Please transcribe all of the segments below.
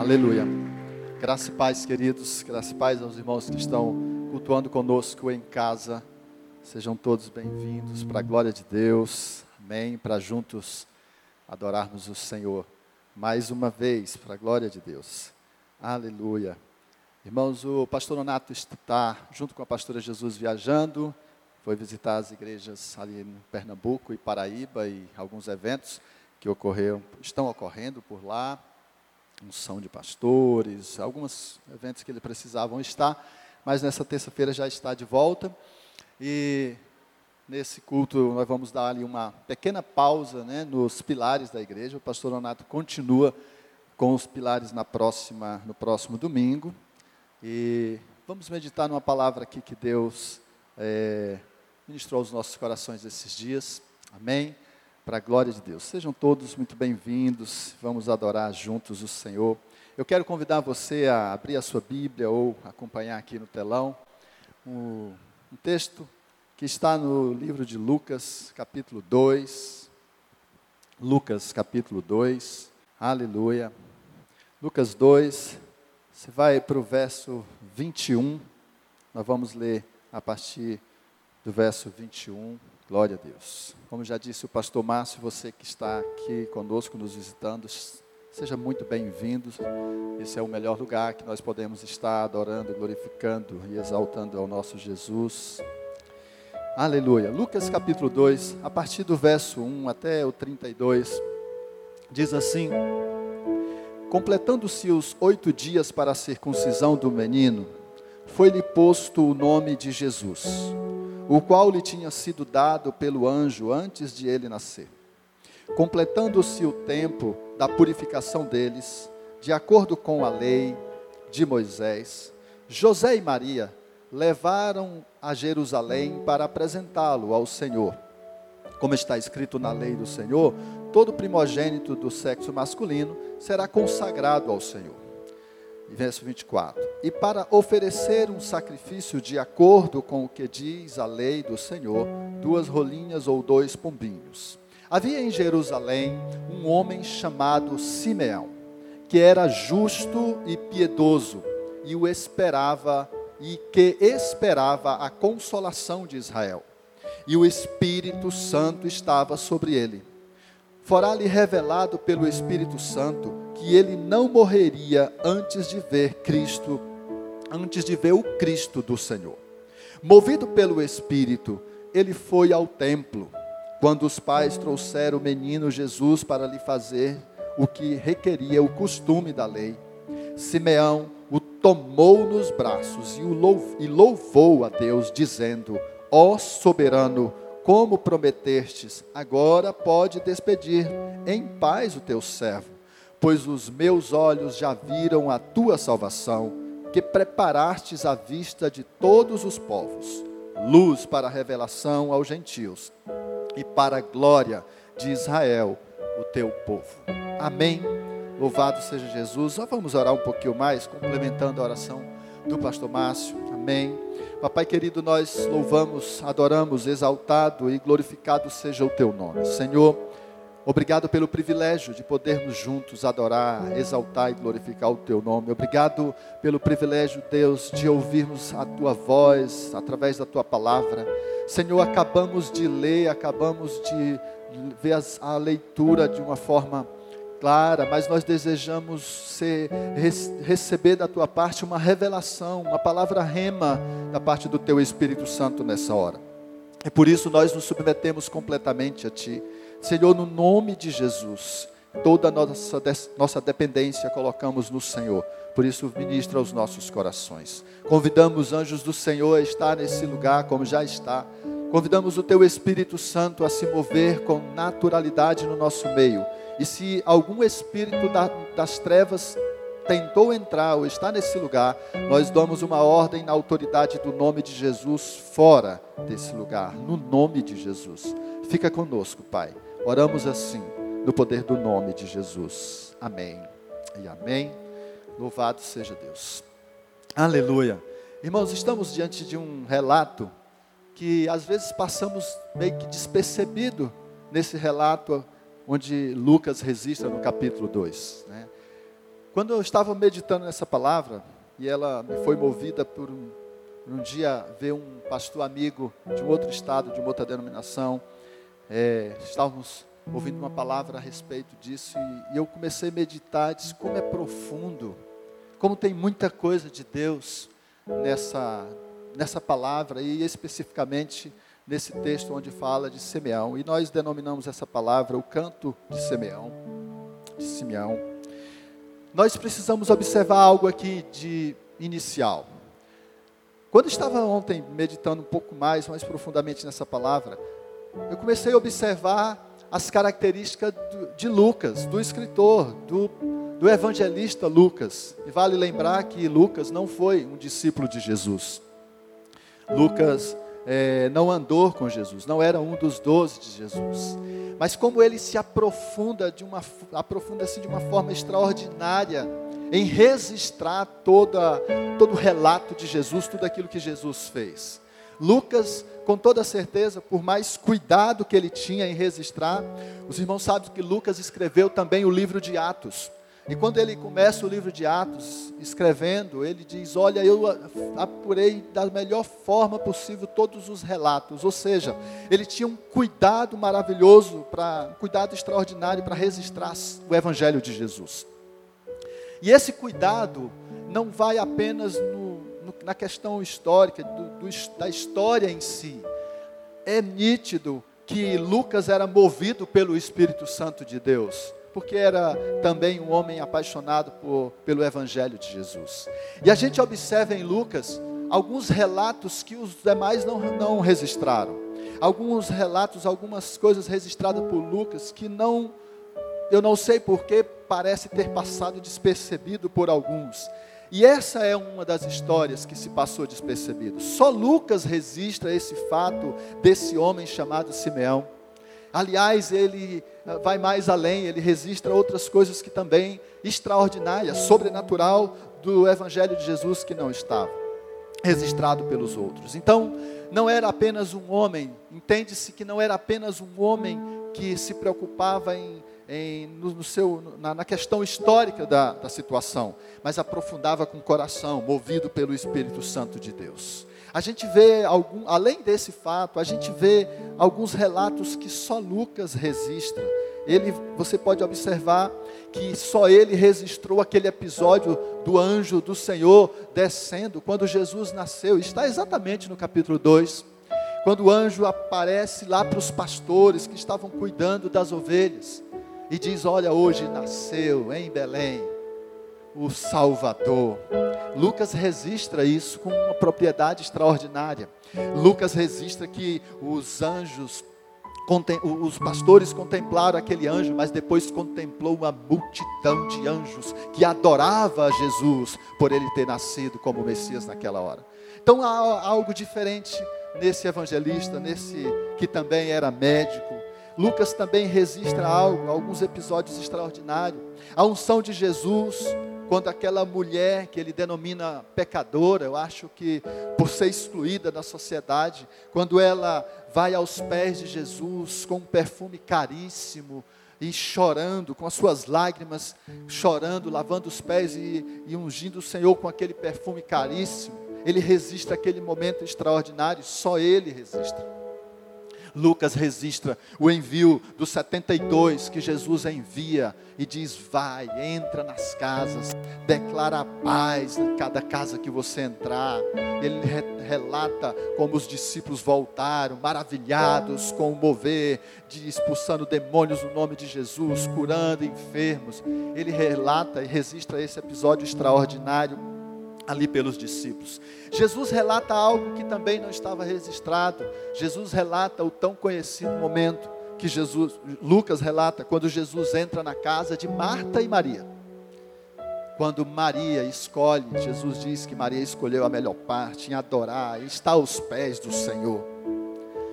Aleluia. Graça e paz, queridos. Graça e paz aos irmãos que estão cultuando conosco em casa. Sejam todos bem-vindos para a glória de Deus. Amém. Para juntos adorarmos o Senhor. Mais uma vez, para a glória de Deus. Aleluia. Irmãos, o pastor Nonato está junto com a pastora Jesus viajando. Foi visitar as igrejas ali em Pernambuco e Paraíba e alguns eventos que ocorreram, estão ocorrendo por lá unção de pastores, alguns eventos que ele precisavam estar, mas nessa terça-feira já está de volta. E nesse culto nós vamos dar ali uma pequena pausa né, nos pilares da igreja. O pastor Leonardo continua com os pilares na próxima, no próximo domingo. E vamos meditar numa palavra aqui que Deus é, ministrou aos nossos corações esses dias. Amém para a glória de Deus. Sejam todos muito bem-vindos, vamos adorar juntos o Senhor. Eu quero convidar você a abrir a sua Bíblia ou acompanhar aqui no telão um, um texto que está no livro de Lucas, capítulo 2. Lucas, capítulo 2, aleluia. Lucas 2, você vai para o verso 21, nós vamos ler a partir do verso 21. Glória a Deus. Como já disse o pastor Márcio, você que está aqui conosco, nos visitando, seja muito bem-vindo. Esse é o melhor lugar que nós podemos estar adorando, glorificando e exaltando ao nosso Jesus. Aleluia. Lucas capítulo 2, a partir do verso 1 até o 32, diz assim: Completando-se os oito dias para a circuncisão do menino, foi-lhe posto o nome de Jesus o qual lhe tinha sido dado pelo anjo antes de ele nascer. Completando-se o tempo da purificação deles, de acordo com a lei de Moisés, José e Maria levaram a Jerusalém para apresentá-lo ao Senhor. Como está escrito na lei do Senhor, todo primogênito do sexo masculino será consagrado ao Senhor verso 24. E para oferecer um sacrifício de acordo com o que diz a lei do Senhor, duas rolinhas ou dois pombinhos. Havia em Jerusalém um homem chamado Simeão, que era justo e piedoso, e o esperava e que esperava a consolação de Israel. E o Espírito Santo estava sobre ele. Fora-lhe revelado pelo Espírito Santo que ele não morreria antes de ver Cristo, antes de ver o Cristo do Senhor. Movido pelo Espírito, ele foi ao templo, quando os pais trouxeram o menino Jesus para lhe fazer o que requeria o costume da lei. Simeão o tomou nos braços e, louvou a Deus, dizendo: Ó soberano, como prometestes, agora pode despedir em paz o teu servo pois os meus olhos já viram a tua salvação, que preparastes à vista de todos os povos, luz para a revelação aos gentios e para a glória de Israel, o teu povo. Amém. Louvado seja Jesus. Só vamos orar um pouquinho mais, complementando a oração do pastor Márcio. Amém. Papai querido, nós louvamos, adoramos, exaltado e glorificado seja o teu nome. Senhor, Obrigado pelo privilégio de podermos juntos adorar, exaltar e glorificar o Teu nome. Obrigado pelo privilégio, Deus, de ouvirmos a Tua voz através da Tua palavra. Senhor, acabamos de ler, acabamos de ver a leitura de uma forma clara, mas nós desejamos ser, receber da Tua parte uma revelação, uma palavra rema da parte do Teu Espírito Santo nessa hora. E por isso nós nos submetemos completamente a Ti. Senhor, no nome de Jesus, toda a nossa, nossa dependência colocamos no Senhor. Por isso, ministra aos nossos corações. Convidamos anjos do Senhor a estar nesse lugar, como já está. Convidamos o Teu Espírito Santo a se mover com naturalidade no nosso meio. E se algum espírito das trevas tentou entrar ou está nesse lugar, nós damos uma ordem na autoridade do nome de Jesus fora desse lugar, no nome de Jesus. Fica conosco, Pai. Oramos assim, no poder do nome de Jesus. Amém e amém. Louvado seja Deus. Aleluia. Irmãos, estamos diante de um relato que às vezes passamos meio que despercebido nesse relato onde Lucas registra no capítulo 2. Né? Quando eu estava meditando nessa palavra, e ela me foi movida por um, por um dia ver um pastor amigo de um outro estado, de uma outra denominação, é, estávamos ouvindo uma palavra a respeito disso, e, e eu comecei a meditar, disse como é profundo, como tem muita coisa de Deus nessa, nessa palavra, e especificamente nesse texto onde fala de Simeão. E nós denominamos essa palavra o canto de Simeão, de Simeão. Nós precisamos observar algo aqui de inicial. Quando estava ontem meditando um pouco mais, mais profundamente nessa palavra, eu comecei a observar as características de Lucas, do escritor, do, do evangelista Lucas. E vale lembrar que Lucas não foi um discípulo de Jesus. Lucas é, não andou com Jesus, não era um dos doze de Jesus. Mas como ele se aprofunda de uma aprofunda-se de uma forma extraordinária em registrar toda, todo o relato de Jesus, tudo aquilo que Jesus fez. Lucas, com toda certeza, por mais cuidado que ele tinha em registrar, os irmãos sabem que Lucas escreveu também o livro de Atos. E quando ele começa o livro de Atos, escrevendo, ele diz: Olha, eu apurei da melhor forma possível todos os relatos. Ou seja, ele tinha um cuidado maravilhoso, para, um cuidado extraordinário para registrar o Evangelho de Jesus. E esse cuidado não vai apenas no, no, na questão histórica, do, do, da história em si. É nítido que Lucas era movido pelo Espírito Santo de Deus porque era também um homem apaixonado por, pelo Evangelho de Jesus. E a gente observa em Lucas alguns relatos que os demais não, não registraram. Alguns relatos, algumas coisas registradas por Lucas que não, eu não sei porquê, parece ter passado despercebido por alguns. E essa é uma das histórias que se passou despercebido. Só Lucas registra esse fato desse homem chamado Simeão. Aliás, ele eh, vai mais além, ele registra outras coisas que também extraordinárias, sobrenatural do evangelho de Jesus que não estava registrado pelos outros. Então, não era apenas um homem, entende-se que não era apenas um homem que se preocupava em, em no, no, seu, na, na questão histórica da, da situação, mas aprofundava com o coração, movido pelo Espírito Santo de Deus. A gente vê, algum, além desse fato, a gente vê alguns relatos que só Lucas registra. Ele, você pode observar que só ele registrou aquele episódio do anjo do Senhor descendo quando Jesus nasceu. Está exatamente no capítulo 2. Quando o anjo aparece lá para os pastores que estavam cuidando das ovelhas e diz: Olha, hoje nasceu em Belém o Salvador. Lucas registra isso com uma propriedade extraordinária. Lucas registra que os anjos, os pastores contemplaram aquele anjo, mas depois contemplou uma multidão de anjos que adorava a Jesus por ele ter nascido como Messias naquela hora. Então há algo diferente nesse evangelista, nesse que também era médico. Lucas também registra algo, alguns episódios extraordinários. A unção de Jesus, quando aquela mulher que ele denomina pecadora, eu acho que por ser excluída da sociedade, quando ela vai aos pés de Jesus com um perfume caríssimo e chorando, com as suas lágrimas, chorando, lavando os pés e, e ungindo o Senhor com aquele perfume caríssimo, ele resiste àquele momento extraordinário, só ele resiste. Lucas registra o envio dos 72 que Jesus envia e diz: Vai, entra nas casas, declara a paz em cada casa que você entrar. Ele relata como os discípulos voltaram, maravilhados com o mover de expulsando demônios no nome de Jesus, curando enfermos. Ele relata e registra esse episódio extraordinário ali pelos discípulos. Jesus relata algo que também não estava registrado. Jesus relata o tão conhecido momento que Jesus, Lucas relata quando Jesus entra na casa de Marta e Maria. Quando Maria escolhe, Jesus diz que Maria escolheu a melhor parte em adorar, está aos pés do Senhor.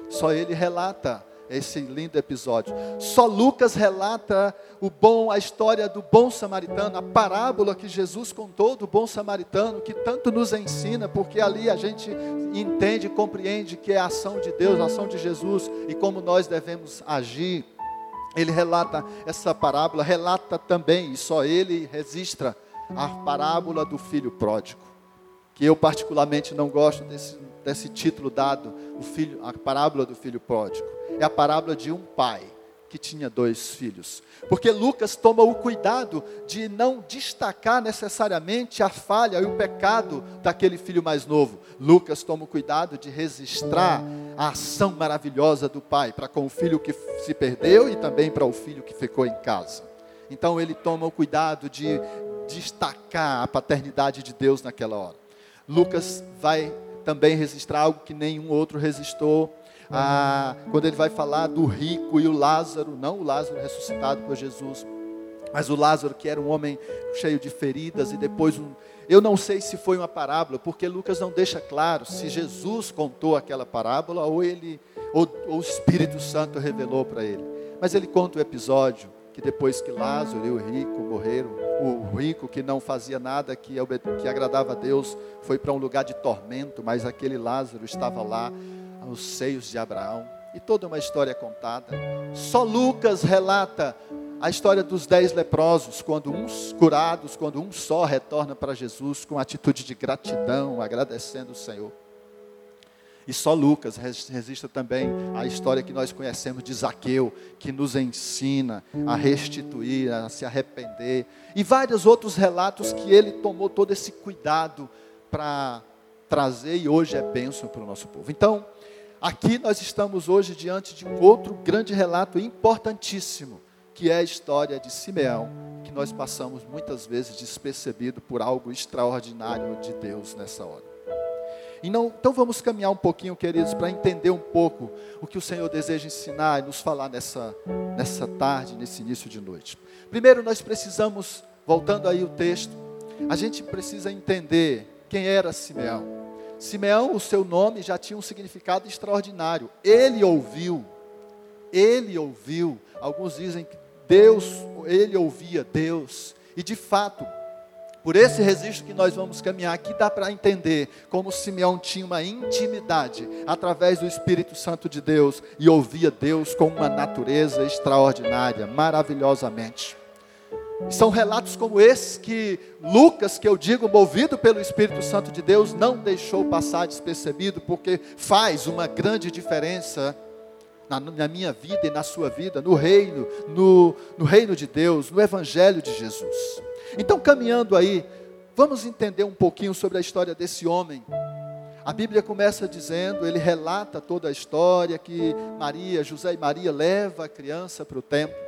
Só ele relata esse lindo episódio. Só Lucas relata o bom, a história do bom samaritano, a parábola que Jesus contou do bom samaritano, que tanto nos ensina, porque ali a gente entende compreende que é a ação de Deus, a ação de Jesus e como nós devemos agir. Ele relata essa parábola, relata também, e só ele registra a parábola do filho pródigo, que eu particularmente não gosto desse, desse título dado, o filho, a parábola do filho pródigo. É a parábola de um pai que tinha dois filhos. Porque Lucas toma o cuidado de não destacar necessariamente a falha e o pecado daquele filho mais novo. Lucas toma o cuidado de registrar a ação maravilhosa do pai para com o filho que se perdeu e também para o filho que ficou em casa. Então ele toma o cuidado de destacar a paternidade de Deus naquela hora. Lucas vai também registrar algo que nenhum outro registrou ah, quando ele vai falar do rico e o Lázaro, não o Lázaro ressuscitado por Jesus, mas o Lázaro que era um homem cheio de feridas e depois um, eu não sei se foi uma parábola, porque Lucas não deixa claro se Jesus contou aquela parábola ou ele ou, ou o Espírito Santo revelou para ele. Mas ele conta o episódio que depois que Lázaro e o rico morreram, o rico que não fazia nada que, que agradava a Deus foi para um lugar de tormento, mas aquele Lázaro estava lá aos seios de Abraão. E toda uma história contada. Só Lucas relata a história dos dez leprosos, quando uns curados, quando um só retorna para Jesus com atitude de gratidão, agradecendo o Senhor. E só Lucas registra também a história que nós conhecemos de Zaqueu, que nos ensina a restituir, a se arrepender. E vários outros relatos que ele tomou todo esse cuidado para trazer e hoje é bênção para o nosso povo. Então, Aqui nós estamos hoje diante de um outro grande relato importantíssimo, que é a história de Simeão, que nós passamos muitas vezes despercebido por algo extraordinário de Deus nessa hora. Não, então vamos caminhar um pouquinho, queridos, para entender um pouco o que o Senhor deseja ensinar e nos falar nessa, nessa tarde, nesse início de noite. Primeiro nós precisamos, voltando aí o texto, a gente precisa entender quem era Simeão. Simeão, o seu nome já tinha um significado extraordinário. Ele ouviu, ele ouviu. Alguns dizem que Deus, ele ouvia Deus. E de fato, por esse registro que nós vamos caminhar aqui, dá para entender como Simeão tinha uma intimidade através do Espírito Santo de Deus e ouvia Deus com uma natureza extraordinária, maravilhosamente. São relatos como esses que Lucas, que eu digo, movido pelo Espírito Santo de Deus, não deixou passar despercebido, porque faz uma grande diferença na, na minha vida e na sua vida, no reino, no, no reino de Deus, no Evangelho de Jesus. Então, caminhando aí, vamos entender um pouquinho sobre a história desse homem. A Bíblia começa dizendo, ele relata toda a história que Maria, José e Maria leva a criança para o templo.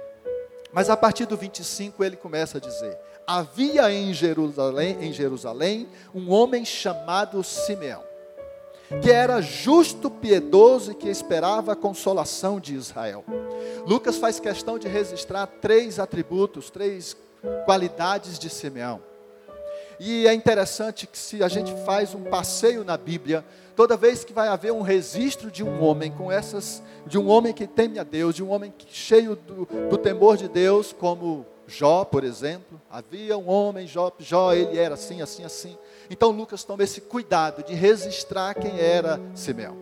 Mas a partir do 25 ele começa a dizer: Havia em Jerusalém, em Jerusalém um homem chamado Simeão, que era justo, piedoso e que esperava a consolação de Israel. Lucas faz questão de registrar três atributos, três qualidades de Simeão. E é interessante que se a gente faz um passeio na Bíblia, toda vez que vai haver um registro de um homem com essas, de um homem que teme a Deus, de um homem cheio do, do temor de Deus, como Jó, por exemplo, havia um homem, Jó, Jó, ele era assim, assim, assim. Então Lucas toma esse cuidado de registrar quem era Simeão.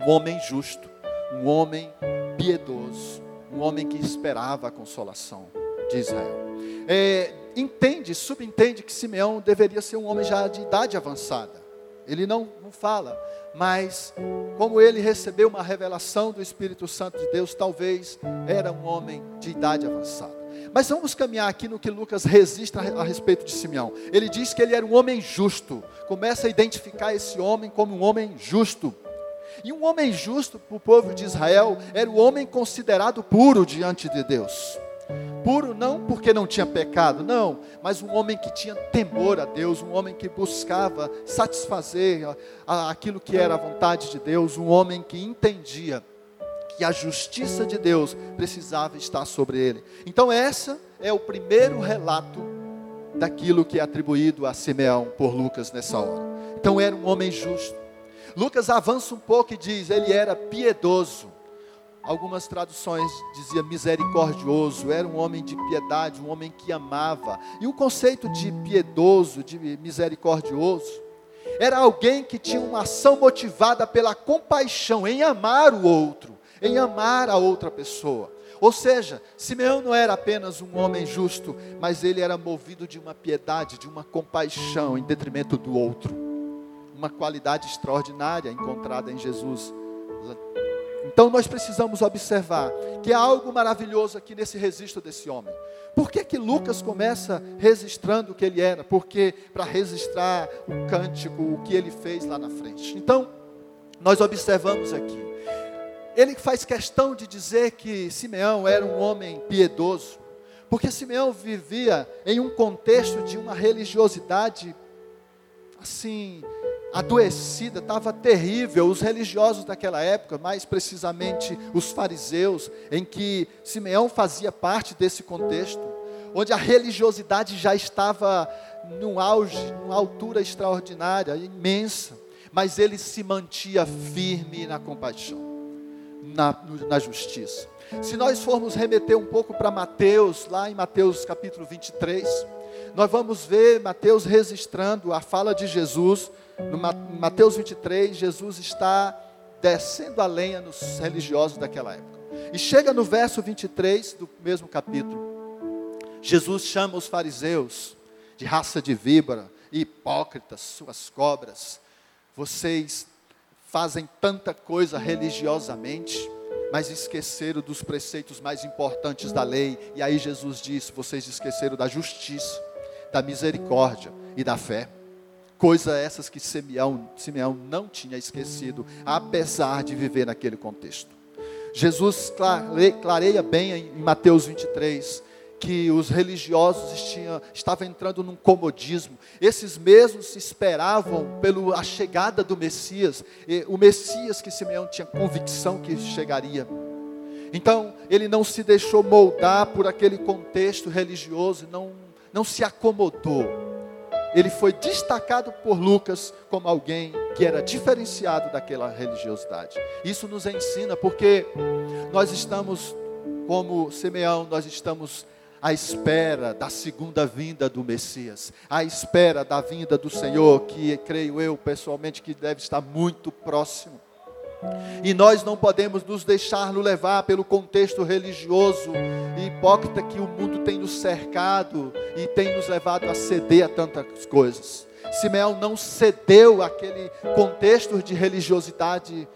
Um homem justo, um homem piedoso, um homem que esperava a consolação de Israel. É, entende, subentende que Simeão deveria ser um homem já de idade avançada. Ele não, não fala, mas como ele recebeu uma revelação do Espírito Santo de Deus, talvez era um homem de idade avançada. Mas vamos caminhar aqui no que Lucas registra a respeito de Simeão. Ele diz que ele era um homem justo. Começa a identificar esse homem como um homem justo. E um homem justo para o povo de Israel era o homem considerado puro diante de Deus. Puro não porque não tinha pecado, não, mas um homem que tinha temor a Deus, um homem que buscava satisfazer aquilo que era a vontade de Deus, um homem que entendia que a justiça de Deus precisava estar sobre ele. Então, essa é o primeiro relato daquilo que é atribuído a Simeão por Lucas nessa hora. Então, era um homem justo. Lucas avança um pouco e diz: ele era piedoso. Algumas traduções dizia misericordioso, era um homem de piedade, um homem que amava. E o conceito de piedoso, de misericordioso, era alguém que tinha uma ação motivada pela compaixão em amar o outro, em amar a outra pessoa. Ou seja, Simeão não era apenas um homem justo, mas ele era movido de uma piedade, de uma compaixão em detrimento do outro. Uma qualidade extraordinária encontrada em Jesus. Então nós precisamos observar que há algo maravilhoso aqui nesse registro desse homem. Por que, que Lucas começa registrando o que ele era? Porque para registrar o cântico, o que ele fez lá na frente. Então, nós observamos aqui ele faz questão de dizer que Simeão era um homem piedoso, porque Simeão vivia em um contexto de uma religiosidade assim adoecida, estava terrível. Os religiosos daquela época, mais precisamente os fariseus, em que Simeão fazia parte desse contexto, onde a religiosidade já estava num auge, numa altura extraordinária, imensa, mas ele se mantinha firme na compaixão na, na justiça. Se nós formos remeter um pouco para Mateus, lá em Mateus capítulo 23, nós vamos ver Mateus registrando a fala de Jesus. No Mateus 23, Jesus está descendo a lenha nos religiosos daquela época. E chega no verso 23 do mesmo capítulo. Jesus chama os fariseus de raça de víbora, hipócritas, suas cobras. Vocês fazem tanta coisa religiosamente, mas esqueceram dos preceitos mais importantes da lei. E aí Jesus disse: vocês esqueceram da justiça, da misericórdia e da fé. Coisa essas que Simeão, Simeão não tinha esquecido, apesar de viver naquele contexto. Jesus clareia bem em Mateus 23 que os religiosos estavam entrando num comodismo. Esses mesmos esperavam pela chegada do Messias, o Messias que Simeão tinha convicção que chegaria. Então, ele não se deixou moldar por aquele contexto religioso, não, não se acomodou. Ele foi destacado por Lucas como alguém que era diferenciado daquela religiosidade. Isso nos ensina porque nós estamos, como Simeão, nós estamos à espera da segunda vinda do Messias, à espera da vinda do Senhor, que creio eu pessoalmente que deve estar muito próximo. E nós não podemos nos deixar levar pelo contexto religioso e hipócrita que o mundo tem nos cercado e tem nos levado a ceder a tantas coisas. Simeão não cedeu àquele contexto de religiosidade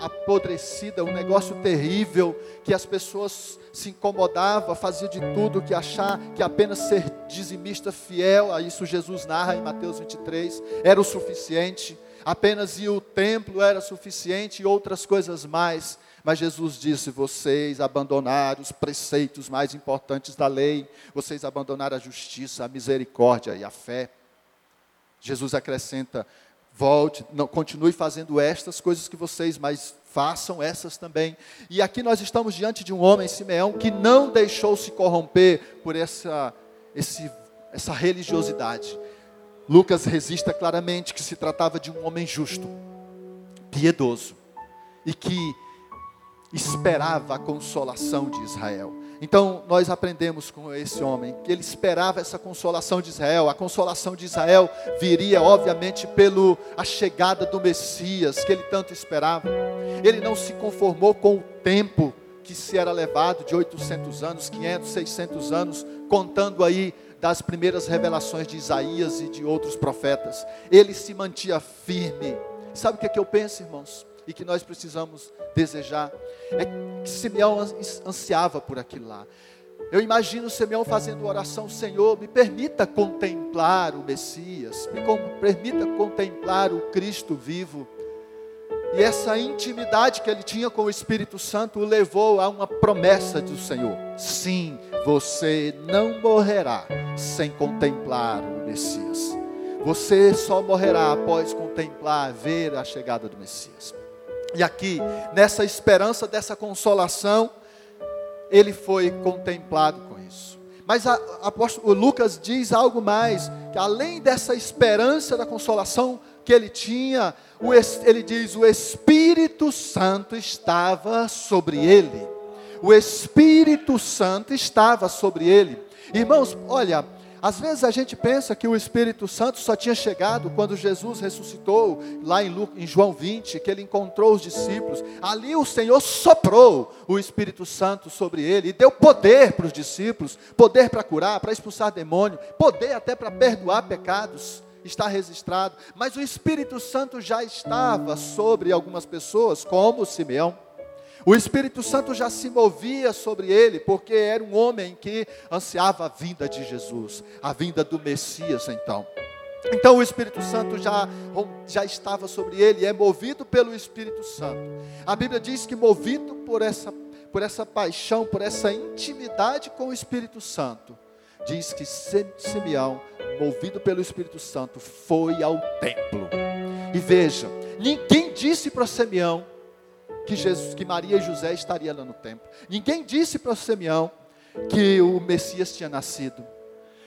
apodrecida, um negócio terrível, que as pessoas se incomodavam, faziam de tudo que achar que apenas ser dizimista fiel, a isso Jesus narra em Mateus 23, era o suficiente, apenas ir ao templo era suficiente e outras coisas mais. Mas Jesus disse: vocês abandonaram os preceitos mais importantes da lei, vocês abandonaram a justiça, a misericórdia e a fé. Jesus acrescenta: Volte, não, continue fazendo estas coisas que vocês, mas façam essas também. E aqui nós estamos diante de um homem, Simeão, que não deixou se corromper por essa, esse, essa religiosidade. Lucas resista claramente que se tratava de um homem justo, piedoso, e que esperava a consolação de Israel. Então, nós aprendemos com esse homem que ele esperava essa consolação de Israel. A consolação de Israel viria, obviamente, pelo a chegada do Messias que ele tanto esperava. Ele não se conformou com o tempo que se era levado de 800 anos, 500, 600 anos, contando aí das primeiras revelações de Isaías e de outros profetas. Ele se mantinha firme. Sabe o que, é que eu penso, irmãos? e que nós precisamos desejar. É que Simeão ansiava por aquilo lá. Eu imagino Simeão fazendo oração, Senhor, me permita contemplar o Messias, me permita contemplar o Cristo vivo. E essa intimidade que ele tinha com o Espírito Santo o levou a uma promessa do Senhor: sim, você não morrerá sem contemplar o Messias. Você só morrerá após contemplar, ver a chegada do Messias. E aqui, nessa esperança dessa consolação, ele foi contemplado com isso. Mas a, apóstolo, Lucas diz algo mais, que além dessa esperança da consolação que ele tinha, o, ele diz: o Espírito Santo estava sobre ele. O Espírito Santo estava sobre ele. Irmãos, olha, Às vezes a gente pensa que o Espírito Santo só tinha chegado quando Jesus ressuscitou, lá em, Lu, em João 20, que ele encontrou os discípulos. Ali o Senhor soprou o Espírito Santo sobre ele e deu poder para os discípulos poder para curar, para expulsar demônio, poder até para perdoar pecados. Está registrado, mas o Espírito Santo já estava sobre algumas pessoas, como Simeão. O Espírito Santo já se movia sobre ele, porque era um homem que ansiava a vinda de Jesus, a vinda do Messias, então. Então o Espírito Santo já, já estava sobre ele, é movido pelo Espírito Santo. A Bíblia diz que movido por essa, por essa paixão, por essa intimidade com o Espírito Santo, diz que Simeão, movido pelo Espírito Santo, foi ao templo. E veja, ninguém disse para Simeão que, Jesus, que Maria e José estariam lá no templo. Ninguém disse para Simeão que o Messias tinha nascido.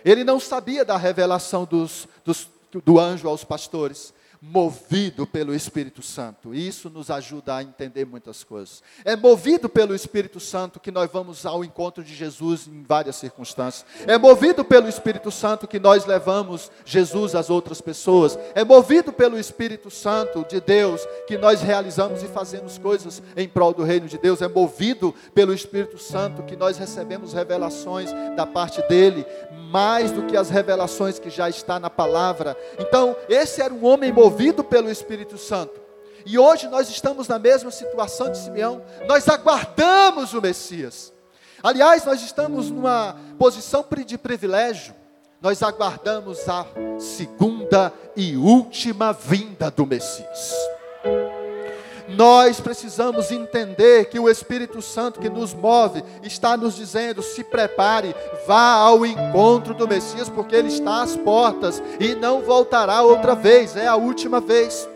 Ele não sabia da revelação dos, dos, do anjo aos pastores movido pelo Espírito Santo. Isso nos ajuda a entender muitas coisas. É movido pelo Espírito Santo que nós vamos ao encontro de Jesus em várias circunstâncias. É movido pelo Espírito Santo que nós levamos Jesus às outras pessoas. É movido pelo Espírito Santo de Deus que nós realizamos e fazemos coisas em prol do reino de Deus. É movido pelo Espírito Santo que nós recebemos revelações da parte dele, mais do que as revelações que já está na palavra. Então, esse era um homem movido movido pelo Espírito Santo. E hoje nós estamos na mesma situação de Simeão. Nós aguardamos o Messias. Aliás, nós estamos numa posição de privilégio. Nós aguardamos a segunda e última vinda do Messias. Nós precisamos entender que o Espírito Santo que nos move está nos dizendo: se prepare, vá ao encontro do Messias, porque ele está às portas e não voltará outra vez, é a última vez.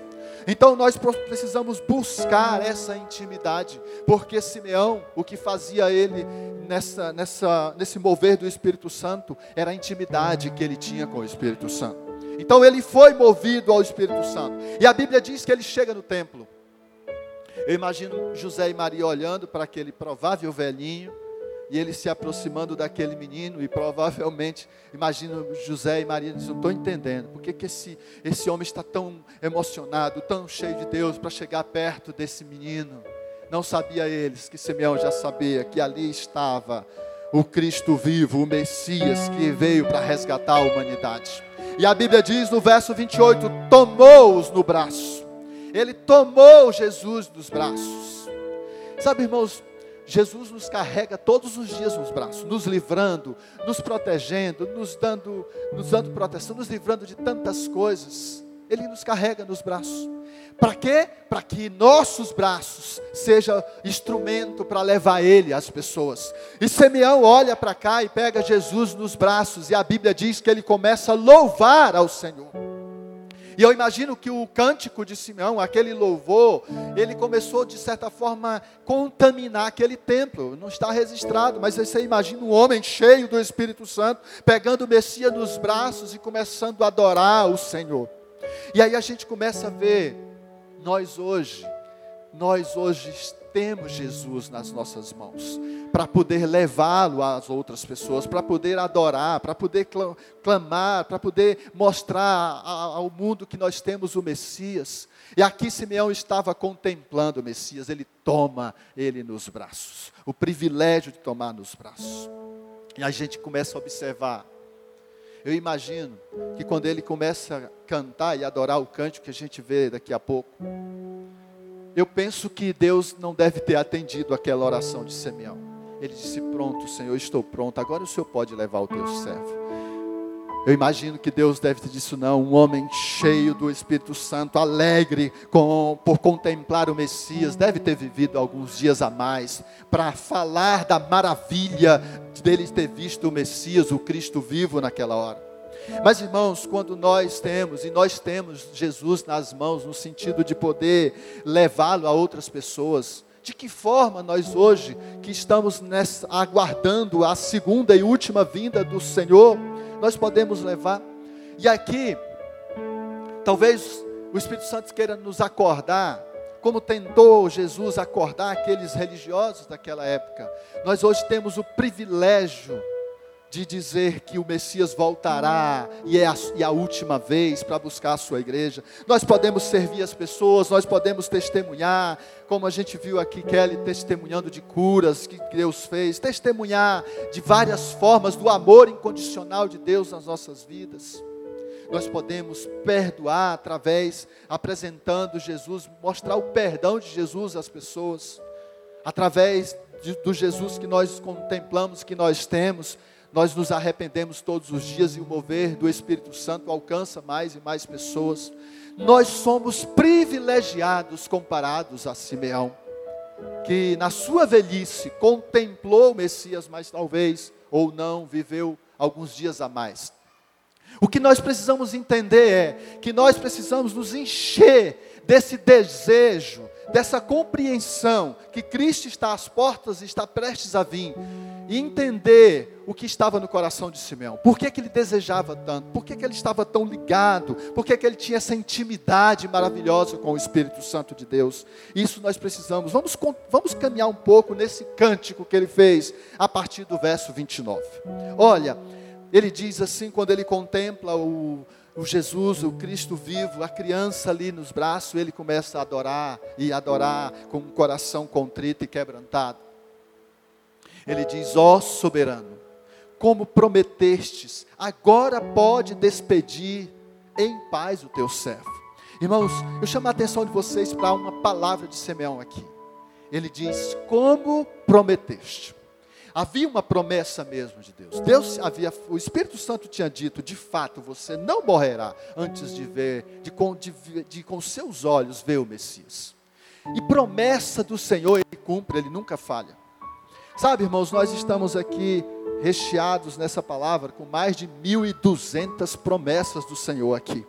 Então nós precisamos buscar essa intimidade, porque Simeão, o que fazia ele nessa, nessa, nesse mover do Espírito Santo, era a intimidade que ele tinha com o Espírito Santo. Então ele foi movido ao Espírito Santo. E a Bíblia diz que ele chega no templo. Eu imagino José e Maria olhando para aquele provável velhinho e ele se aproximando daquele menino e provavelmente imagino José e Maria dizendo, estou entendendo, por que, que esse, esse homem está tão emocionado, tão cheio de Deus para chegar perto desse menino? Não sabia eles que Simeão já sabia que ali estava o Cristo vivo, o Messias que veio para resgatar a humanidade. E a Bíblia diz no verso 28: tomou-os no braço ele tomou Jesus nos braços. Sabe, irmãos, Jesus nos carrega todos os dias nos braços, nos livrando, nos protegendo, nos dando, nos dando proteção, nos livrando de tantas coisas. Ele nos carrega nos braços. Para quê? Para que nossos braços sejam instrumento para levar Ele às pessoas. E Simeão olha para cá e pega Jesus nos braços, e a Bíblia diz que ele começa a louvar ao Senhor. E eu imagino que o cântico de Simeão, aquele louvor, ele começou de certa forma a contaminar aquele templo. Não está registrado, mas você imagina um homem cheio do Espírito Santo, pegando o Messias nos braços e começando a adorar o Senhor. E aí a gente começa a ver, nós hoje, nós hoje temos Jesus nas nossas mãos, para poder levá-lo às outras pessoas, para poder adorar, para poder clamar, para poder mostrar ao mundo que nós temos o Messias. E aqui Simeão estava contemplando o Messias, ele toma ele nos braços, o privilégio de tomar nos braços. E a gente começa a observar. Eu imagino que quando ele começa a cantar e adorar o cântico que a gente vê daqui a pouco, eu penso que Deus não deve ter atendido aquela oração de Simeão. Ele disse: Pronto, Senhor, estou pronto, agora o Senhor pode levar o teu servo. Eu imagino que Deus deve ter dito não, um homem cheio do Espírito Santo, alegre com, por contemplar o Messias, deve ter vivido alguns dias a mais para falar da maravilha dele ter visto o Messias, o Cristo vivo naquela hora. Mas irmãos, quando nós temos, e nós temos Jesus nas mãos, no sentido de poder levá-lo a outras pessoas, de que forma nós hoje, que estamos nessa, aguardando a segunda e última vinda do Senhor, nós podemos levar? E aqui, talvez o Espírito Santo queira nos acordar, como tentou Jesus acordar aqueles religiosos daquela época. Nós hoje temos o privilégio de dizer que o Messias voltará e é a, e a última vez para buscar a sua igreja. Nós podemos servir as pessoas, nós podemos testemunhar, como a gente viu aqui Kelly testemunhando de curas que Deus fez, testemunhar de várias formas do amor incondicional de Deus nas nossas vidas. Nós podemos perdoar através, apresentando Jesus, mostrar o perdão de Jesus às pessoas, através de, do Jesus que nós contemplamos, que nós temos, nós nos arrependemos todos os dias e o mover do Espírito Santo alcança mais e mais pessoas. Nós somos privilegiados comparados a Simeão, que na sua velhice contemplou o Messias, mas talvez ou não viveu alguns dias a mais. O que nós precisamos entender é que nós precisamos nos encher desse desejo dessa compreensão que Cristo está às portas e está prestes a vir, e entender o que estava no coração de Simeão. Por que, que ele desejava tanto? Por que, que ele estava tão ligado? Por que, que ele tinha essa intimidade maravilhosa com o Espírito Santo de Deus? Isso nós precisamos. Vamos, vamos caminhar um pouco nesse cântico que ele fez a partir do verso 29. Olha, ele diz assim, quando ele contempla o o Jesus, o Cristo vivo, a criança ali nos braços, ele começa a adorar e adorar com um coração contrito e quebrantado. Ele diz: Ó oh, soberano, como prometestes, agora pode despedir em paz o teu servo. Irmãos, eu chamo a atenção de vocês para uma palavra de Simeão aqui. Ele diz: Como prometeste. Havia uma promessa mesmo de Deus. Deus havia, o Espírito Santo tinha dito, de fato, você não morrerá antes de ver, de, de, de com seus olhos ver o Messias. E promessa do Senhor ele cumpre, ele nunca falha. Sabe, irmãos, nós estamos aqui recheados nessa palavra com mais de 1.200 promessas do Senhor aqui.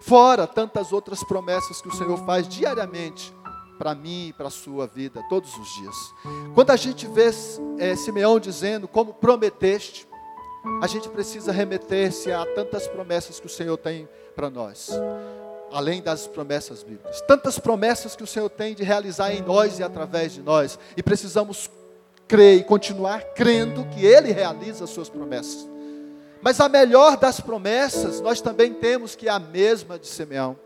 Fora tantas outras promessas que o Senhor faz diariamente para mim e para a sua vida, todos os dias. Quando a gente vê é, Simeão dizendo, como prometeste, a gente precisa remeter-se a tantas promessas que o Senhor tem para nós, além das promessas bíblicas. Tantas promessas que o Senhor tem de realizar em nós e através de nós, e precisamos crer e continuar crendo que Ele realiza as suas promessas. Mas a melhor das promessas, nós também temos que é a mesma de Simeão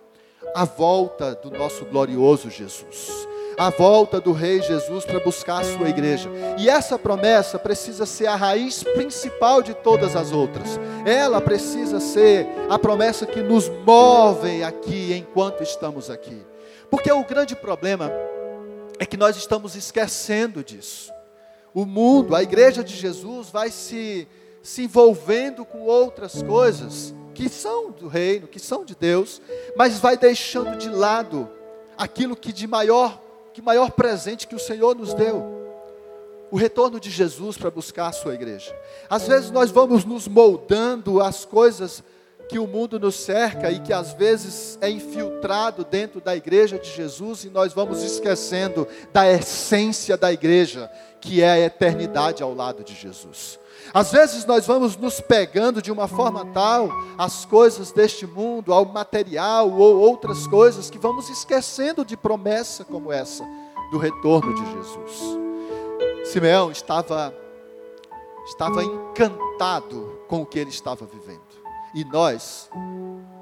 a volta do nosso glorioso Jesus, a volta do Rei Jesus para buscar a sua igreja. E essa promessa precisa ser a raiz principal de todas as outras. Ela precisa ser a promessa que nos move aqui enquanto estamos aqui. Porque o grande problema é que nós estamos esquecendo disso. O mundo, a igreja de Jesus vai se se envolvendo com outras coisas que são do reino, que são de Deus, mas vai deixando de lado aquilo que de maior, que maior presente que o Senhor nos deu. O retorno de Jesus para buscar a sua igreja. Às vezes nós vamos nos moldando as coisas que o mundo nos cerca e que às vezes é infiltrado dentro da igreja de Jesus e nós vamos esquecendo da essência da igreja, que é a eternidade ao lado de Jesus. Às vezes nós vamos nos pegando de uma forma tal às coisas deste mundo, ao material ou outras coisas, que vamos esquecendo de promessa como essa do retorno de Jesus. Simeão estava estava encantado com o que ele estava vivendo. E nós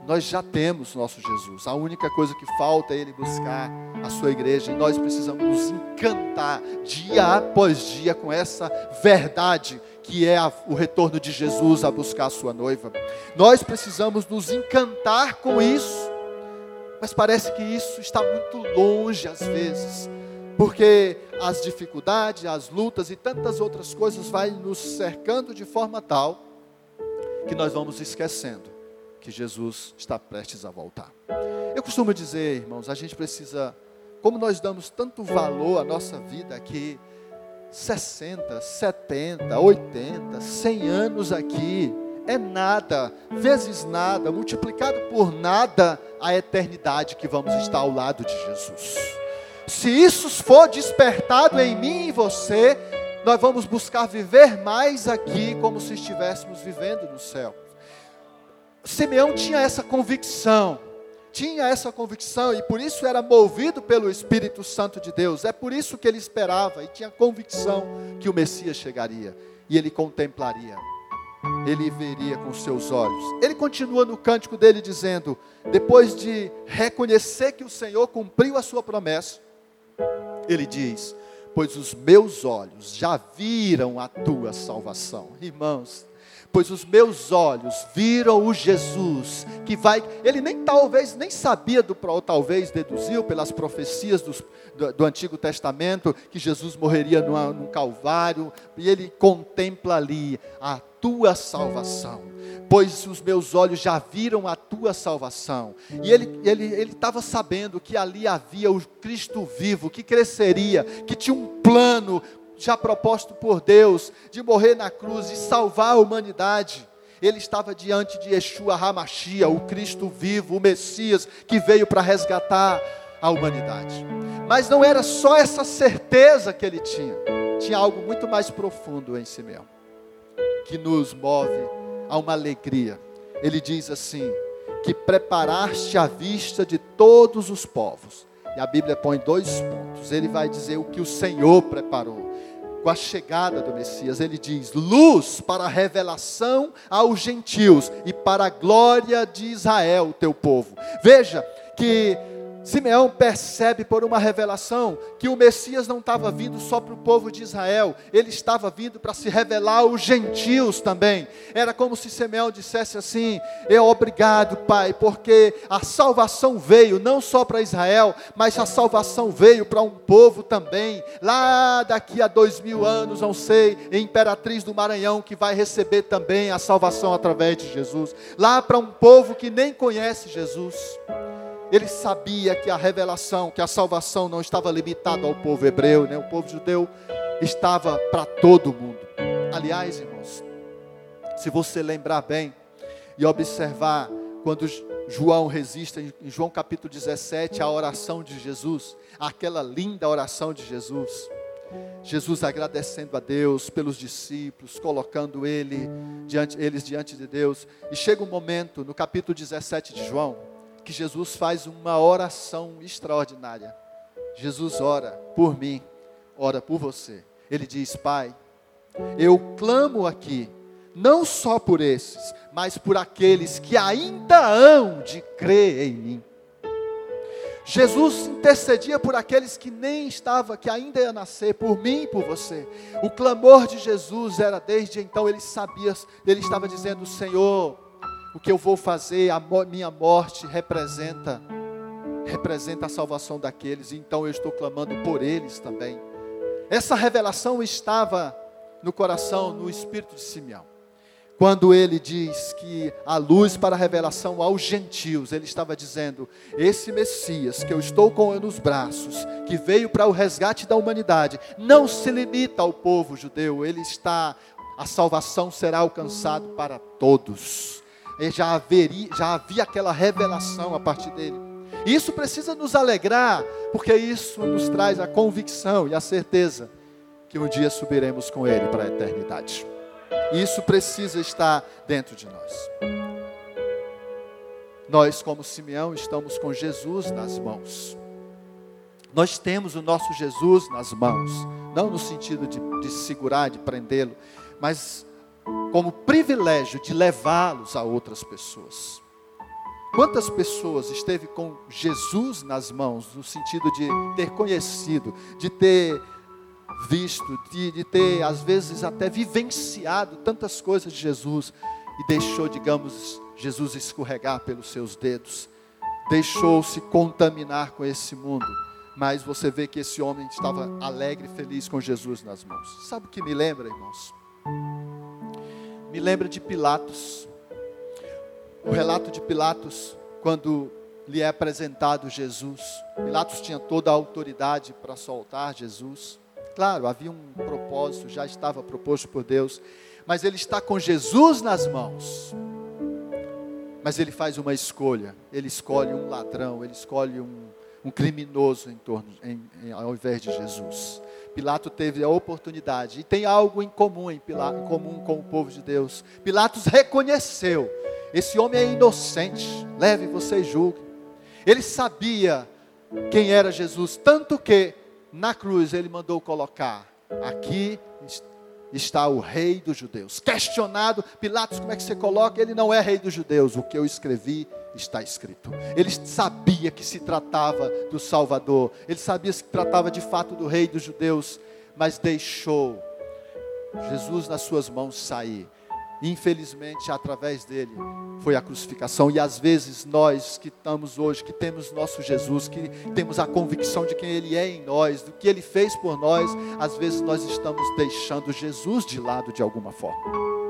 nós já temos nosso Jesus. A única coisa que falta é ele buscar a sua igreja. E nós precisamos nos encantar dia após dia com essa verdade que é a, o retorno de Jesus a buscar a sua noiva. Nós precisamos nos encantar com isso, mas parece que isso está muito longe às vezes, porque as dificuldades, as lutas e tantas outras coisas vai nos cercando de forma tal que nós vamos esquecendo que Jesus está prestes a voltar. Eu costumo dizer, irmãos, a gente precisa, como nós damos tanto valor à nossa vida aqui, 60, 70, 80, 100 anos aqui, é nada, vezes nada, multiplicado por nada, a eternidade que vamos estar ao lado de Jesus. Se isso for despertado em mim e você, nós vamos buscar viver mais aqui como se estivéssemos vivendo no céu. Simeão tinha essa convicção tinha essa convicção e por isso era movido pelo Espírito Santo de Deus. É por isso que ele esperava e tinha convicção que o Messias chegaria e ele contemplaria ele veria com seus olhos. Ele continua no cântico dele dizendo: depois de reconhecer que o Senhor cumpriu a sua promessa, ele diz: Pois os meus olhos já viram a tua salvação. Irmãos, pois os meus olhos viram o Jesus que vai. Ele nem talvez nem sabia do ou talvez deduziu pelas profecias dos, do, do, Antigo Testamento que Jesus morreria numa, num Calvário e ele contempla ali a tua salvação. Pois os meus olhos já viram a tua salvação. E ele ele ele estava sabendo que ali havia o Cristo vivo que cresceria, que tinha um plano já proposto por Deus, de morrer na cruz e salvar a humanidade. Ele estava diante de Yeshua Hamashia, o Cristo vivo, o Messias que veio para resgatar a humanidade. Mas não era só essa certeza que ele tinha, tinha algo muito mais profundo em si mesmo, que nos move a uma alegria. Ele diz assim: que preparaste a vista de todos os povos. E a Bíblia põe dois pontos. Ele vai dizer o que o Senhor preparou com a chegada do Messias, ele diz: luz para a revelação aos gentios e para a glória de Israel, teu povo. Veja que Simeão percebe por uma revelação que o Messias não estava vindo só para o povo de Israel, ele estava vindo para se revelar aos gentios também. Era como se Simeão dissesse assim: Eu obrigado, Pai, porque a salvação veio não só para Israel, mas a salvação veio para um povo também. Lá daqui a dois mil anos, não sei, imperatriz do Maranhão que vai receber também a salvação através de Jesus. Lá para um povo que nem conhece Jesus. Ele sabia que a revelação, que a salvação não estava limitada ao povo hebreu, né? o povo judeu estava para todo mundo. Aliás, irmãos, se você lembrar bem e observar quando João resiste em João capítulo 17 a oração de Jesus, aquela linda oração de Jesus. Jesus agradecendo a Deus pelos discípulos, colocando ele diante, eles diante de Deus. E chega um momento no capítulo 17 de João, que Jesus faz uma oração extraordinária. Jesus ora por mim, ora por você. Ele diz: Pai, eu clamo aqui, não só por esses, mas por aqueles que ainda hão de crer em mim. Jesus intercedia por aqueles que nem estavam, que ainda ia nascer, por mim e por você. O clamor de Jesus era desde então, ele sabia, ele estava dizendo: Senhor, o que eu vou fazer, a minha morte representa representa a salvação daqueles, então eu estou clamando por eles também. Essa revelação estava no coração, no espírito de Simeão. Quando ele diz que a luz para a revelação aos gentios, ele estava dizendo: esse Messias que eu estou com nos braços, que veio para o resgate da humanidade, não se limita ao povo judeu, ele está, a salvação será alcançada para todos já, haveria, já havia aquela revelação a partir dele. E isso precisa nos alegrar, porque isso nos traz a convicção e a certeza que um dia subiremos com ele para a eternidade. Isso precisa estar dentro de nós. Nós, como Simeão, estamos com Jesus nas mãos. Nós temos o nosso Jesus nas mãos, não no sentido de, de segurar, de prendê-lo, mas como privilégio de levá-los a outras pessoas. Quantas pessoas esteve com Jesus nas mãos, no sentido de ter conhecido, de ter visto, de, de ter, às vezes, até vivenciado tantas coisas de Jesus e deixou, digamos, Jesus escorregar pelos seus dedos, deixou-se contaminar com esse mundo. Mas você vê que esse homem estava alegre e feliz com Jesus nas mãos. Sabe o que me lembra, irmãos? Me lembra de Pilatos. O relato de Pilatos, quando lhe é apresentado Jesus. Pilatos tinha toda a autoridade para soltar Jesus. Claro, havia um propósito, já estava proposto por Deus, mas ele está com Jesus nas mãos. Mas ele faz uma escolha. Ele escolhe um ladrão, ele escolhe um, um criminoso em torno, em, em, ao invés de Jesus. Pilato teve a oportunidade, e tem algo em comum em, Pilato, em comum com o povo de Deus. Pilatos reconheceu: esse homem é inocente, leve você e julgue. Ele sabia quem era Jesus, tanto que na cruz ele mandou colocar: aqui está o rei dos judeus. Questionado, Pilatos, como é que você coloca? Ele não é rei dos judeus. O que eu escrevi está escrito. Ele sabia que se tratava do Salvador. Ele sabia que se tratava de fato do rei dos judeus, mas deixou Jesus nas suas mãos sair. Infelizmente, através dele foi a crucificação. E às vezes nós que estamos hoje, que temos nosso Jesus, que temos a convicção de quem ele é em nós, do que ele fez por nós, às vezes nós estamos deixando Jesus de lado de alguma forma.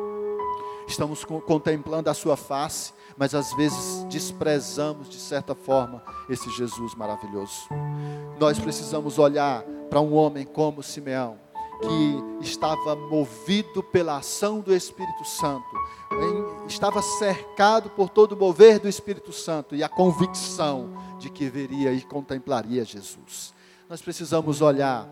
Estamos contemplando a sua face, mas às vezes desprezamos de certa forma esse Jesus maravilhoso. Nós precisamos olhar para um homem como Simeão, que estava movido pela ação do Espírito Santo, estava cercado por todo o mover do Espírito Santo e a convicção de que veria e contemplaria Jesus. Nós precisamos olhar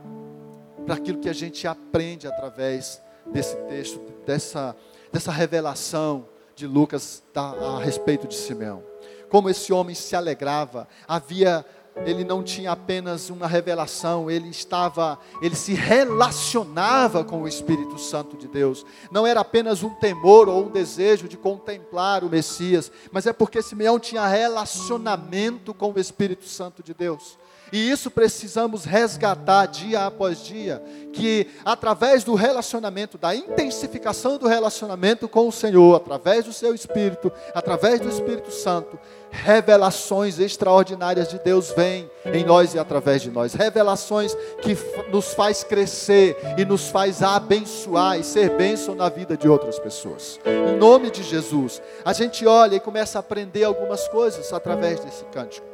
para aquilo que a gente aprende através desse texto, dessa, dessa revelação de Lucas a respeito de Simeão. Como esse homem se alegrava, havia ele não tinha apenas uma revelação, ele estava, ele se relacionava com o Espírito Santo de Deus. Não era apenas um temor ou um desejo de contemplar o Messias, mas é porque Simeão tinha relacionamento com o Espírito Santo de Deus. E isso precisamos resgatar dia após dia, que através do relacionamento, da intensificação do relacionamento com o Senhor, através do seu Espírito, através do Espírito Santo, revelações extraordinárias de Deus vêm em nós e através de nós. Revelações que nos faz crescer e nos faz abençoar e ser bênção na vida de outras pessoas. Em nome de Jesus, a gente olha e começa a aprender algumas coisas através desse cântico.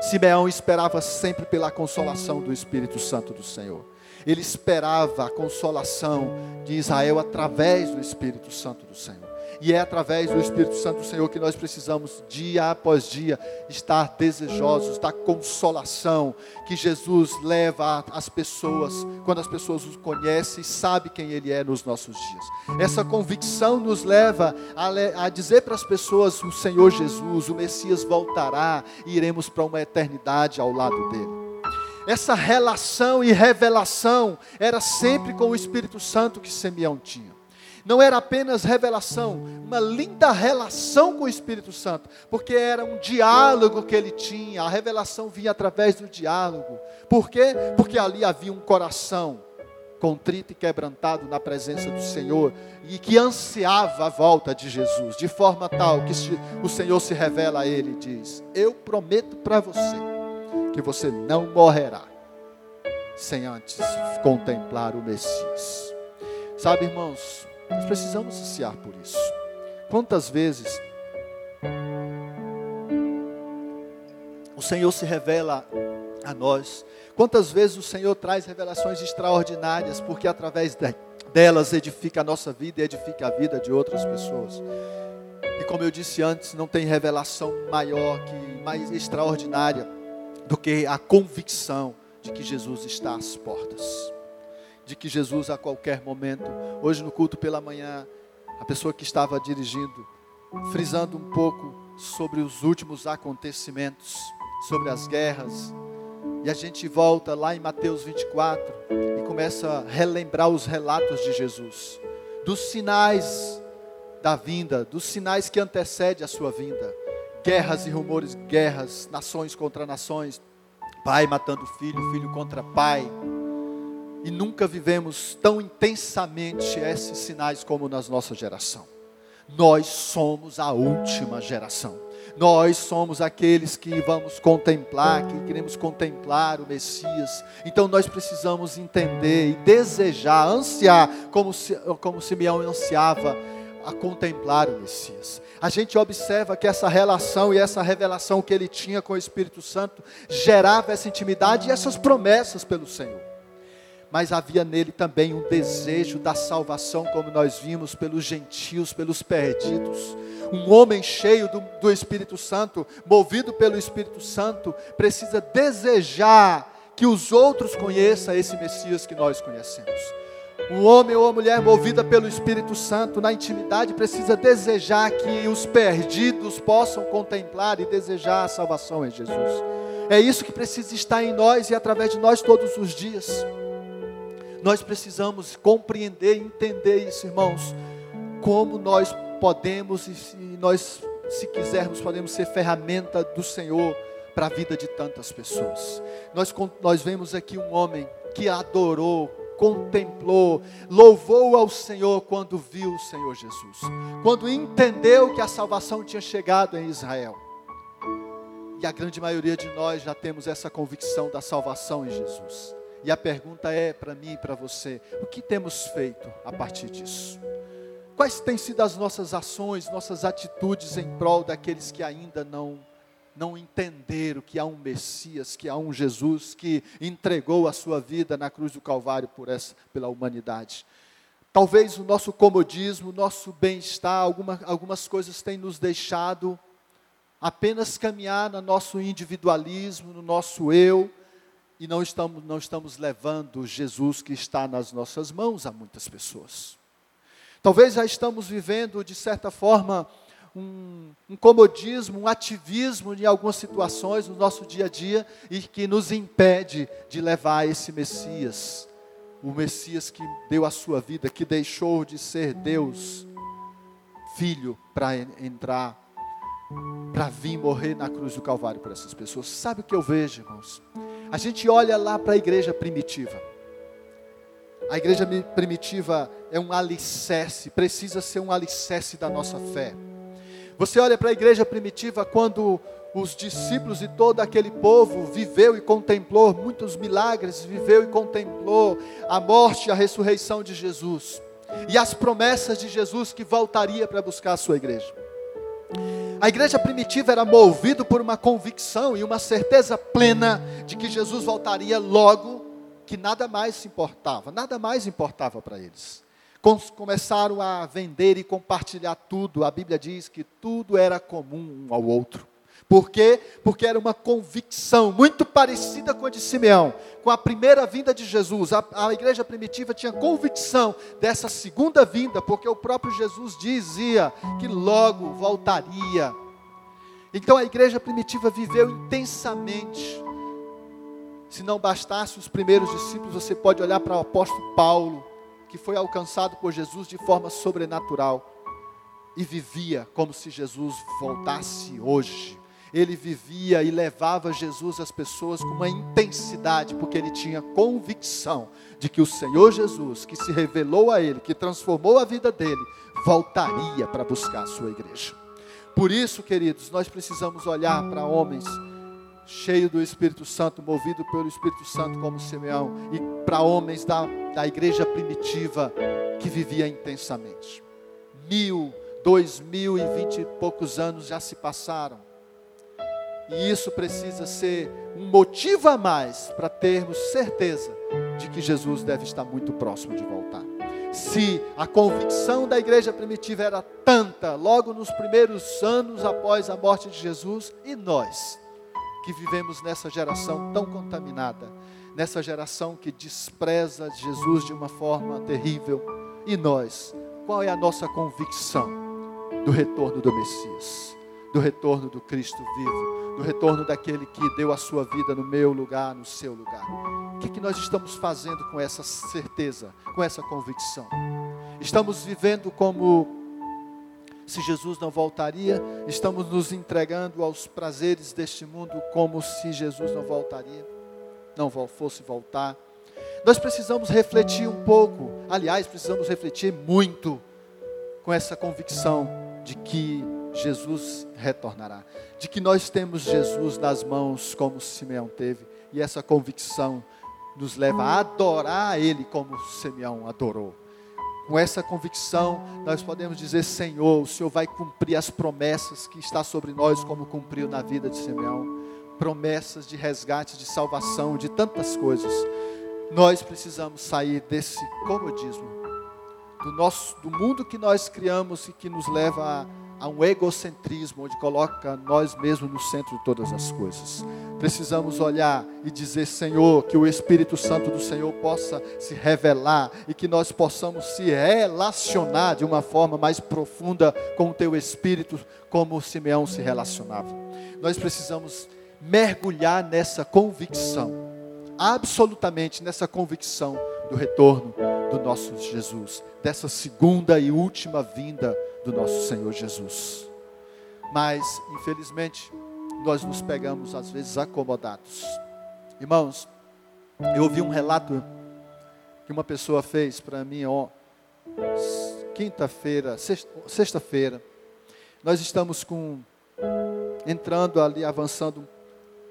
Simeão esperava sempre pela consolação do Espírito Santo do Senhor. Ele esperava a consolação de Israel através do Espírito Santo do Senhor. E é através do Espírito Santo do Senhor que nós precisamos, dia após dia, estar desejosos da consolação que Jesus leva às pessoas, quando as pessoas o conhecem e sabem quem Ele é nos nossos dias. Essa convicção nos leva a, a dizer para as pessoas: o Senhor Jesus, o Messias voltará e iremos para uma eternidade ao lado dele. Essa relação e revelação era sempre com o Espírito Santo que Simeão tinha não era apenas revelação, uma linda relação com o Espírito Santo, porque era um diálogo que ele tinha, a revelação vinha através do diálogo. Por quê? Porque ali havia um coração contrito e quebrantado na presença do Senhor e que ansiava a volta de Jesus, de forma tal que o Senhor se revela a ele e diz: Eu prometo para você que você não morrerá sem antes contemplar o Messias. Sabe, irmãos, nós precisamos ansiar por isso. Quantas vezes o Senhor se revela a nós? Quantas vezes o Senhor traz revelações extraordinárias, porque através delas edifica a nossa vida e edifica a vida de outras pessoas. E como eu disse antes, não tem revelação maior que mais extraordinária do que a convicção de que Jesus está às portas de que Jesus a qualquer momento, hoje no culto pela manhã, a pessoa que estava dirigindo, frisando um pouco sobre os últimos acontecimentos, sobre as guerras, e a gente volta lá em Mateus 24 e começa a relembrar os relatos de Jesus, dos sinais da vinda, dos sinais que antecedem a sua vinda. Guerras e rumores, guerras, nações contra nações, pai matando filho, filho contra pai, e nunca vivemos tão intensamente esses sinais como na nossa geração. Nós somos a última geração. Nós somos aqueles que vamos contemplar, que queremos contemplar o Messias. Então nós precisamos entender e desejar, ansiar, como, como Simeão ansiava, a contemplar o Messias. A gente observa que essa relação e essa revelação que ele tinha com o Espírito Santo gerava essa intimidade e essas promessas pelo Senhor mas havia nele também um desejo da salvação, como nós vimos, pelos gentios, pelos perdidos. Um homem cheio do, do Espírito Santo, movido pelo Espírito Santo, precisa desejar que os outros conheçam esse Messias que nós conhecemos. Um homem ou uma mulher movida pelo Espírito Santo na intimidade precisa desejar que os perdidos possam contemplar e desejar a salvação em Jesus. É isso que precisa estar em nós e através de nós todos os dias. Nós precisamos compreender e entender isso, irmãos. Como nós podemos, e se nós, se quisermos, podemos ser ferramenta do Senhor para a vida de tantas pessoas. Nós, nós vemos aqui um homem que adorou, contemplou, louvou ao Senhor quando viu o Senhor Jesus, quando entendeu que a salvação tinha chegado em Israel. E a grande maioria de nós já temos essa convicção da salvação em Jesus. E a pergunta é para mim e para você: o que temos feito a partir disso? Quais têm sido as nossas ações, nossas atitudes em prol daqueles que ainda não não entenderam que há um Messias, que há um Jesus que entregou a sua vida na cruz do Calvário por essa, pela humanidade. Talvez o nosso comodismo, o nosso bem-estar, alguma, algumas coisas têm nos deixado apenas caminhar no nosso individualismo, no nosso eu, e não estamos, não estamos levando Jesus que está nas nossas mãos a muitas pessoas. Talvez já estamos vivendo, de certa forma, um, um, comodismo, um ativismo em algumas situações no nosso dia a dia e que nos impede de levar esse Messias, o Messias que deu a sua vida, que deixou de ser Deus, filho, para entrar, para vir morrer na cruz do Calvário por essas pessoas. Sabe o que eu vejo, irmãos? A gente olha lá para a igreja primitiva. A igreja primitiva é um alicerce, precisa ser um alicerce da nossa fé. Você olha para a igreja primitiva quando os discípulos e todo aquele povo viveu e contemplou muitos milagres, viveu e contemplou a morte e a ressurreição de Jesus e as promessas de Jesus que voltaria para buscar a sua igreja. A igreja primitiva era movida por uma convicção e uma certeza plena de que Jesus voltaria logo, que nada mais importava, nada mais importava para eles começaram a vender e compartilhar tudo. A Bíblia diz que tudo era comum um ao outro. Por quê? Porque era uma convicção muito parecida com a de Simeão, com a primeira vinda de Jesus. A, a, igreja primitiva tinha convicção dessa segunda vinda, porque o próprio Jesus dizia que logo voltaria. Então a igreja primitiva viveu intensamente. Se não bastasse os primeiros discípulos, você pode olhar para o apóstolo Paulo que foi alcançado por Jesus de forma sobrenatural e vivia como se Jesus voltasse hoje. Ele vivia e levava Jesus às pessoas com uma intensidade, porque ele tinha convicção de que o Senhor Jesus, que se revelou a ele, que transformou a vida dele, voltaria para buscar a sua igreja. Por isso, queridos, nós precisamos olhar para homens cheio do Espírito Santo, movido pelo Espírito Santo como Simeão, e para homens da, da igreja primitiva que vivia intensamente. Mil, dois mil e vinte e poucos anos já se passaram. E isso precisa ser um motivo a mais para termos certeza de que Jesus deve estar muito próximo de voltar. Se a convicção da igreja primitiva era tanta, logo nos primeiros anos após a morte de Jesus, e nós, que vivemos nessa geração tão contaminada, nessa geração que despreza Jesus de uma forma terrível. E nós, qual é a nossa convicção do retorno do Messias, do retorno do Cristo vivo, do retorno daquele que deu a sua vida no meu lugar, no seu lugar? O que, é que nós estamos fazendo com essa certeza, com essa convicção? Estamos vivendo como se Jesus não voltaria, estamos nos entregando aos prazeres deste mundo como se Jesus não voltaria, não fosse voltar. Nós precisamos refletir um pouco, aliás, precisamos refletir muito com essa convicção de que Jesus retornará, de que nós temos Jesus nas mãos como Simeão teve, e essa convicção nos leva a adorar a Ele como Simeão adorou. Com essa convicção, nós podemos dizer: Senhor, o Senhor vai cumprir as promessas que está sobre nós, como cumpriu na vida de Simeão promessas de resgate, de salvação, de tantas coisas. Nós precisamos sair desse comodismo, do, nosso, do mundo que nós criamos e que nos leva a a um egocentrismo onde coloca nós mesmos no centro de todas as coisas. Precisamos olhar e dizer, Senhor, que o Espírito Santo do Senhor possa se revelar e que nós possamos se relacionar de uma forma mais profunda com o teu Espírito, como Simeão se relacionava. Nós precisamos mergulhar nessa convicção, absolutamente nessa convicção do retorno do nosso Jesus, dessa segunda e última vinda do nosso Senhor Jesus. Mas, infelizmente, nós nos pegamos às vezes acomodados. Irmãos, eu ouvi um relato que uma pessoa fez para mim ó, quinta-feira, sexta-feira. Nós estamos com entrando ali, avançando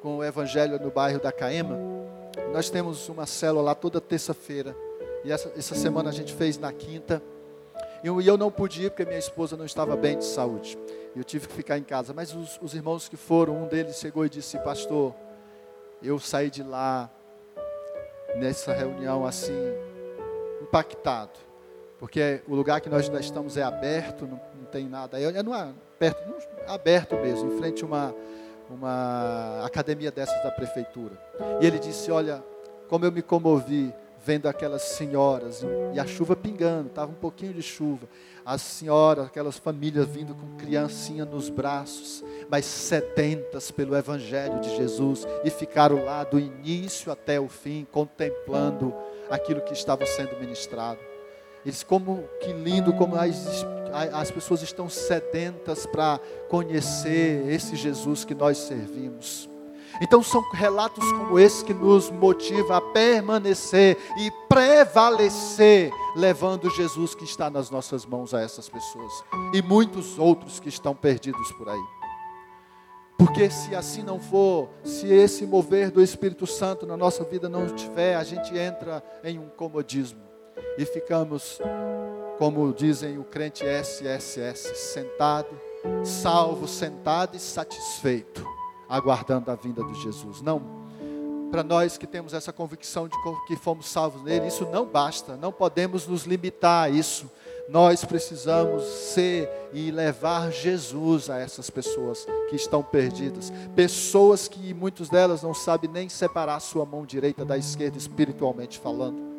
com o evangelho no bairro da Caema. Nós temos uma célula lá toda terça-feira. E essa, essa semana a gente fez na quinta. E eu, não podia porque minha esposa não estava bem de saúde. Eu tive que ficar em casa. Mas os, os irmãos que foram, um deles chegou e disse: Pastor, eu saí de lá nessa reunião assim, impactado. Porque o lugar que nós estamos é aberto, não, não tem nada. É, não é perto, aberto mesmo, em frente a uma, uma academia dessas da prefeitura. E ele disse: Olha, como eu me comovi vendo aquelas senhoras, e a chuva pingando, estava um pouquinho de chuva. As senhoras, aquelas famílias vindo com criancinha nos braços, mas sedentas pelo Evangelho de Jesus, e ficaram lá do início até o fim, contemplando aquilo que estava sendo ministrado. Eles, como que lindo, como as, as pessoas estão sedentas para conhecer esse Jesus que nós servimos. Então são relatos como esse que nos motiva a permanecer e prevalecer, levando Jesus que está nas nossas mãos a essas pessoas e muitos outros que estão perdidos por aí. Porque se assim não for, se esse mover do Espírito Santo na nossa vida não tiver, a gente entra em um comodismo e ficamos, como dizem o crente SSS, sentado, salvo, sentado e satisfeito aguardando a vinda de Jesus. Não. Para nós que temos essa convicção de que fomos salvos nele, isso não basta, não podemos nos limitar a isso. Nós precisamos ser e levar Jesus a essas pessoas que estão perdidas. Pessoas que muitas delas não sabem nem separar sua mão direita da esquerda, espiritualmente falando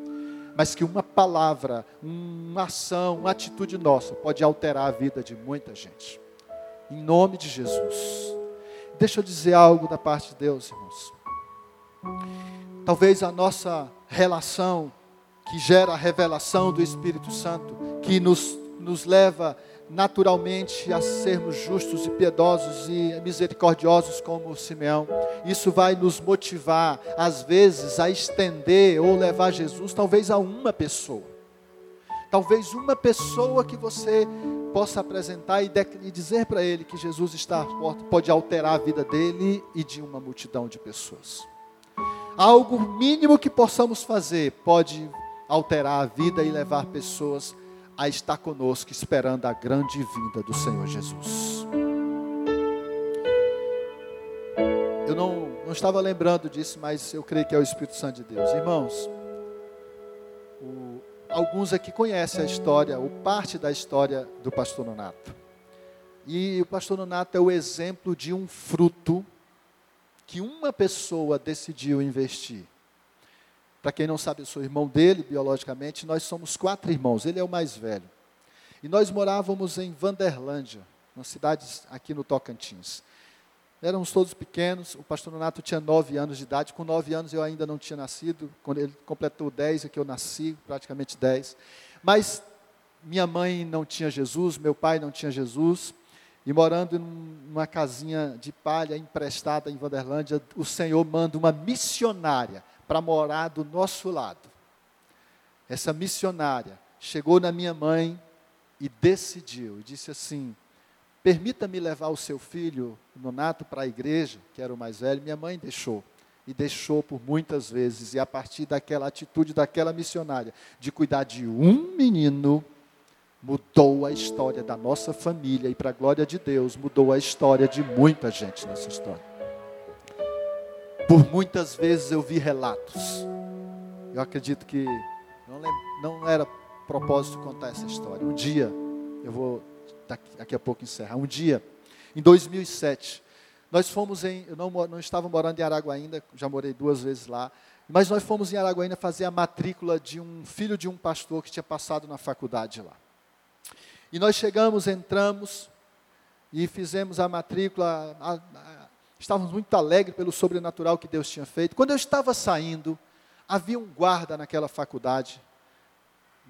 mas que uma palavra, uma ação, uma atitude nossa pode alterar a vida de muita gente. Em nome de Jesus. Deixa eu dizer algo da parte de Deus, irmãos. Talvez a nossa relação, que gera a revelação do Espírito Santo, que nos, nos leva naturalmente a sermos justos e piedosos e misericordiosos como Simeão. Isso vai nos motivar, às vezes, a estender ou levar Jesus, talvez a uma pessoa. Talvez uma pessoa que você possa apresentar e, e dizer para ele que Jesus está à porta, pode alterar a vida dele e de uma multidão de pessoas. Algo mínimo que possamos fazer pode alterar a vida e levar pessoas a estar conosco, esperando a grande vinda do Senhor Jesus. Eu não, não estava lembrando disso, mas eu creio que é o Espírito Santo de Deus. Irmãos, o, alguns aqui conhecem a história, ou parte da história do pastor Nonato. E o pastor Nonato é o exemplo de um fruto que uma pessoa decidiu investir. Para quem não sabe, eu sou irmão dele biologicamente, nós somos quatro irmãos, ele é o mais velho. E nós morávamos em Vanderlândia, uma cidade aqui no Tocantins. Éramos todos pequenos, o pastor Nonato tinha nove anos de idade, com nove anos eu ainda não tinha nascido, quando ele completou dez é que eu nasci, praticamente dez. Mas minha mãe não tinha Jesus, meu pai não tinha Jesus, e morando numa casinha de palha emprestada em Vanderlândia, o Senhor manda uma missionária para morar do nosso lado. Essa missionária chegou na minha mãe e decidiu, disse assim: Permita-me levar o seu filho, Nonato, para a igreja, que era o mais velho. Minha mãe deixou. E deixou por muitas vezes. E a partir daquela atitude daquela missionária, de cuidar de um menino, mudou a história da nossa família. E, para a glória de Deus, mudou a história de muita gente nessa história. Por muitas vezes eu vi relatos. Eu acredito que não, não era propósito contar essa história. Um dia eu vou daqui, a pouco encerrar. Um dia, em 2007, nós fomos em, eu não, não estava morando em Aragua ainda, já morei duas vezes lá, mas nós fomos em Araguaína fazer a matrícula de um filho de um pastor que tinha passado na faculdade lá. E nós chegamos, entramos e fizemos a matrícula. A, a, estávamos muito alegres pelo sobrenatural que Deus tinha feito. Quando eu estava saindo, Havia um guarda naquela faculdade,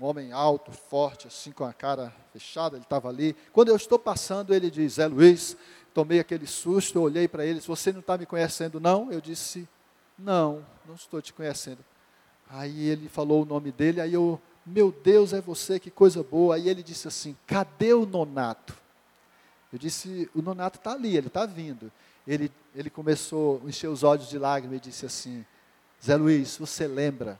um homem alto, forte, assim com a cara fechada, ele estava ali. Quando eu estou passando, ele diz: Zé Luiz, tomei aquele susto, eu olhei para ele, você não está me conhecendo, não? Eu disse: Não, não estou te conhecendo. Aí ele falou o nome dele, aí eu, meu Deus, é você, que coisa boa. Aí ele disse assim: Cadê o nonato? Eu disse: O nonato está ali, ele está vindo. Ele, ele começou a encher os olhos de lágrimas e disse assim: Zé Luiz, você lembra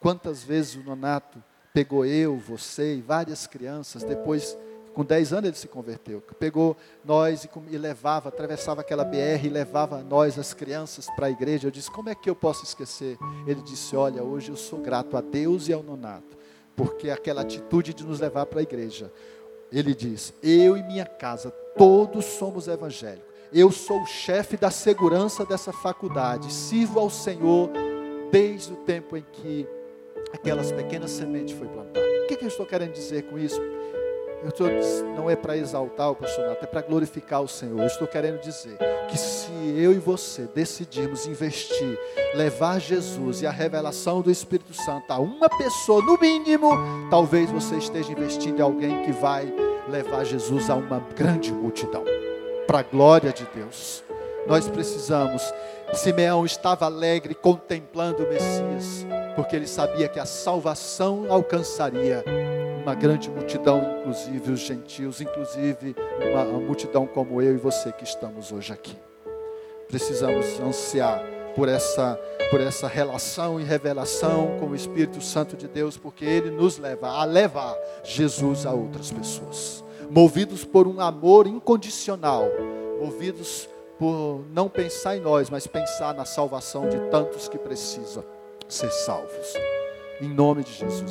quantas vezes o nonato pegou eu, você e várias crianças, depois com 10 anos ele se converteu. Pegou nós e, e, levava, atravessava aquela BR e levava nós, as crianças, para a igreja. Eu disse: Como é que eu posso esquecer? Ele disse: Olha, hoje eu sou grato a Deus e ao nonato, porque aquela atitude de nos levar para a igreja. Ele diz: Eu e minha casa, todos somos evangélicos. Eu sou o chefe da segurança dessa faculdade. Sirvo ao Senhor desde o tempo em que aquelas pequenas sementes foi plantada. O que, que eu estou querendo dizer com isso? Eu estou, não é para exaltar o pastor é para glorificar o Senhor. Eu estou querendo dizer que se eu e você decidirmos investir, levar Jesus e a revelação do Espírito Santo a uma pessoa, no mínimo, talvez você esteja investindo em alguém que vai levar Jesus a uma grande multidão. Para a glória de Deus. Nós precisamos. Simeão estava alegre contemplando o Messias, porque ele sabia que a salvação alcançaria uma grande multidão, inclusive os gentios, inclusive uma, multidão como eu e você que estamos hoje aqui. Precisamos ansiar por essa, por essa relação e revelação com o Espírito Santo de Deus, porque ele nos leva a levar Jesus a outras pessoas, movidos por um amor incondicional, movidos por não pensar em nós, mas pensar na salvação de tantos que precisam ser salvos. Em nome de Jesus.